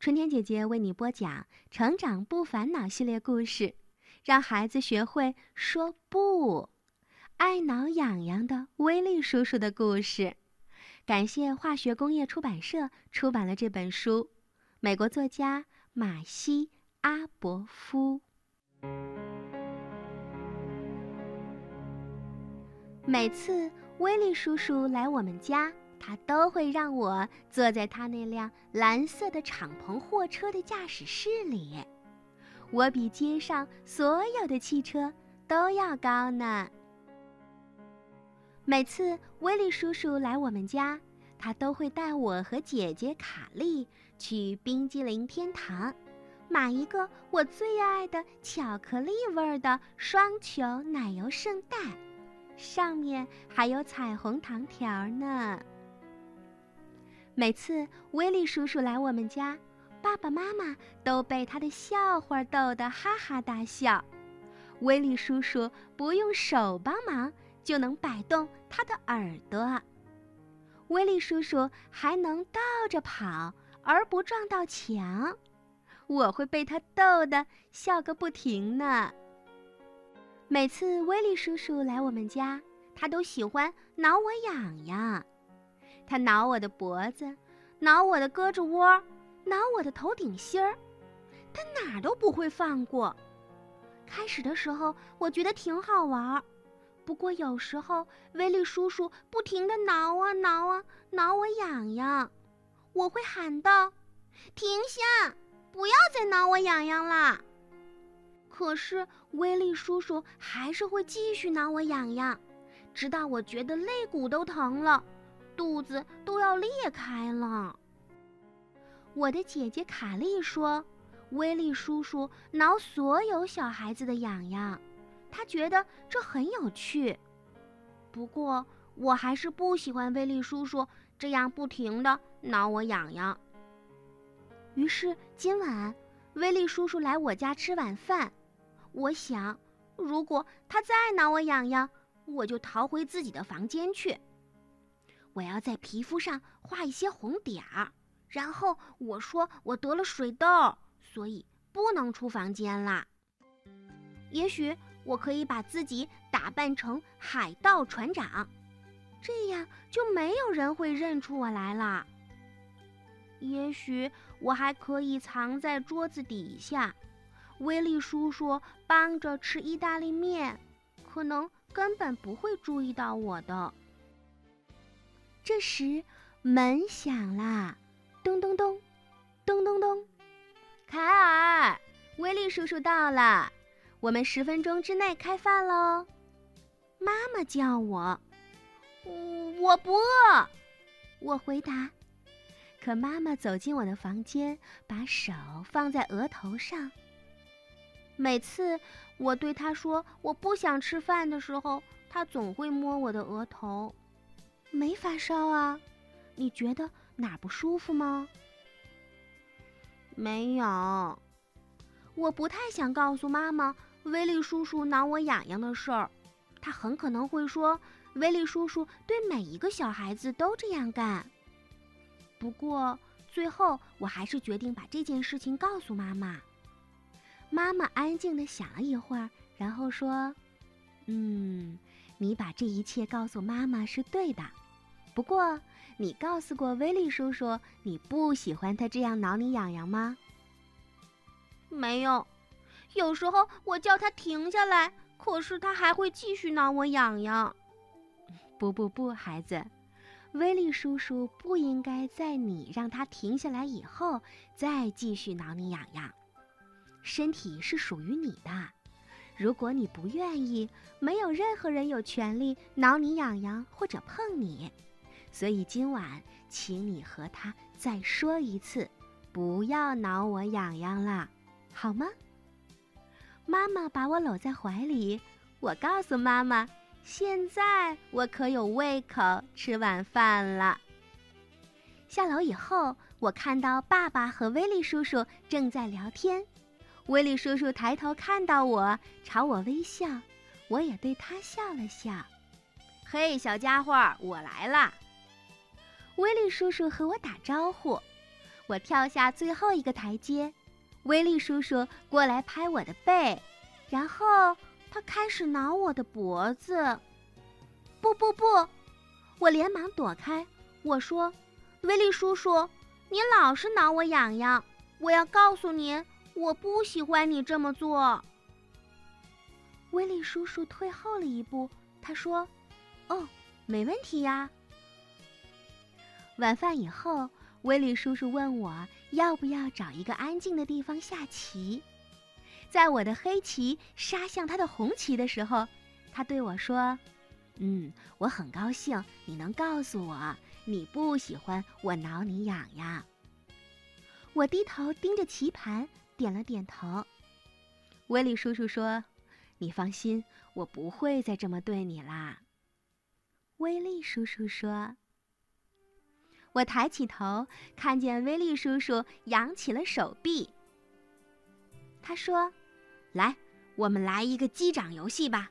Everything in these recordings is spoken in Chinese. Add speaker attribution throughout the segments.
Speaker 1: 春天姐姐为你播讲《成长不烦恼》系列故事，让孩子学会说不。爱挠痒痒的威力叔叔的故事，感谢化学工业出版社出版了这本书。美国作家马西·阿伯夫。每次威力叔叔来我们家。他都会让我坐在他那辆蓝色的敞篷货车的驾驶室里，我比街上所有的汽车都要高呢。每次威利叔叔来我们家，他都会带我和姐姐卡莉去冰激凌天堂，买一个我最爱的巧克力味的双球奶油圣代，上面还有彩虹糖条呢。每次威利叔叔来我们家，爸爸妈妈都被他的笑话逗得哈哈大笑。威利叔叔不用手帮忙就能摆动他的耳朵，威利叔叔还能倒着跑而不撞到墙，我会被他逗得笑个不停呢。每次威利叔叔来我们家，他都喜欢挠我痒痒。他挠我的脖子，挠我的胳肢窝，挠我的头顶心儿，他哪儿都不会放过。开始的时候，我觉得挺好玩儿，不过有时候威利叔叔不停地挠啊挠啊，挠我痒痒，我会喊道：“停下，不要再挠我痒痒啦！”可是威利叔叔还是会继续挠我痒痒，直到我觉得肋骨都疼了。肚子都要裂开了。我的姐姐卡莉说：“威利叔叔挠所有小孩子的痒痒，他觉得这很有趣。不过我还是不喜欢威利叔叔这样不停的挠我痒痒。”于是今晚威利叔叔来我家吃晚饭，我想，如果他再挠我痒痒，我就逃回自己的房间去。我要在皮肤上画一些红点儿，然后我说我得了水痘，所以不能出房间啦。也许我可以把自己打扮成海盗船长，这样就没有人会认出我来了。也许我还可以藏在桌子底下，威利叔叔帮着吃意大利面，可能根本不会注意到我的。这时，门响啦，咚咚咚，咚咚咚。凯尔，威利叔叔到了，我们十分钟之内开饭喽。妈妈叫我，我不饿。我回答。可妈妈走进我的房间，把手放在额头上。每次我对她说我不想吃饭的时候，她总会摸我的额头。没发烧啊？你觉得哪不舒服吗？没有。我不太想告诉妈妈威利叔叔挠我痒痒的事儿，他很可能会说威利叔叔对每一个小孩子都这样干。不过最后我还是决定把这件事情告诉妈妈。妈妈安静的想了一会儿，然后说：“嗯，你把这一切告诉妈妈是对的。”不过，你告诉过威利叔叔你不喜欢他这样挠你痒痒吗？没有，有时候我叫他停下来，可是他还会继续挠我痒痒。不不不，孩子，威利叔叔不应该在你让他停下来以后再继续挠你痒痒。身体是属于你的，如果你不愿意，没有任何人有权利挠你痒痒或者碰你。所以今晚，请你和他再说一次，不要挠我痒痒了，好吗？妈妈把我搂在怀里，我告诉妈妈，现在我可有胃口吃晚饭了。下楼以后，我看到爸爸和威利叔叔正在聊天。威利叔叔抬头看到我，朝我微笑，我也对他笑了笑。嘿，小家伙，我来啦！威利叔叔和我打招呼，我跳下最后一个台阶，威利叔叔过来拍我的背，然后他开始挠我的脖子。不不不！我连忙躲开。我说：“威利叔叔，你老是挠我痒痒，我要告诉您，我不喜欢你这么做。”威利叔叔退后了一步，他说：“哦，没问题呀。”晚饭以后，威利叔叔问我要不要找一个安静的地方下棋。在我的黑棋杀向他的红棋的时候，他对我说。嗯，我很高兴你能告诉我你不喜欢我挠你痒痒。我低头盯着棋盘，点了点头。威利叔叔说：“你放心，我不会再这么对你啦。”威利叔叔说：“我抬起头，看见威利叔叔扬起了手臂。他说：‘来，我们来一个击掌游戏吧。’”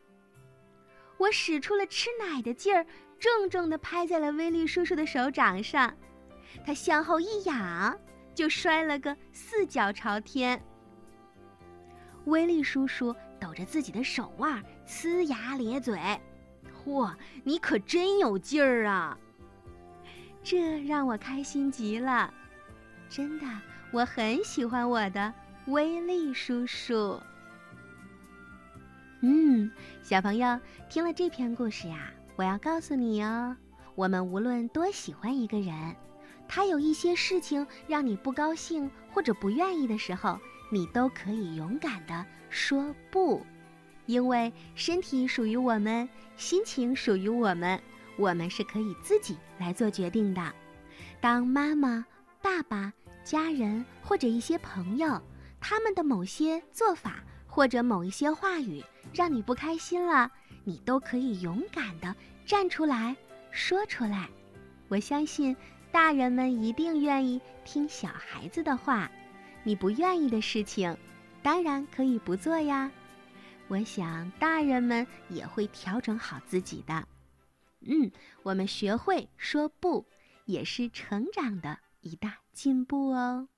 Speaker 1: 我使出了吃奶的劲儿，重重地拍在了威利叔叔的手掌上，他向后一仰，就摔了个四脚朝天。威利叔叔抖着自己的手腕，呲牙咧嘴：“嚯，你可真有劲儿啊！”这让我开心极了，真的，我很喜欢我的威利叔叔。嗯，小朋友听了这篇故事呀，我要告诉你哦，我们无论多喜欢一个人，他有一些事情让你不高兴或者不愿意的时候，你都可以勇敢的说不，因为身体属于我们，心情属于我们，我们是可以自己来做决定的。当妈妈、爸爸、家人或者一些朋友，他们的某些做法或者某一些话语。让你不开心了，你都可以勇敢的站出来说出来。我相信大人们一定愿意听小孩子的话。你不愿意的事情，当然可以不做呀。我想大人们也会调整好自己的。嗯，我们学会说不，也是成长的一大进步哦。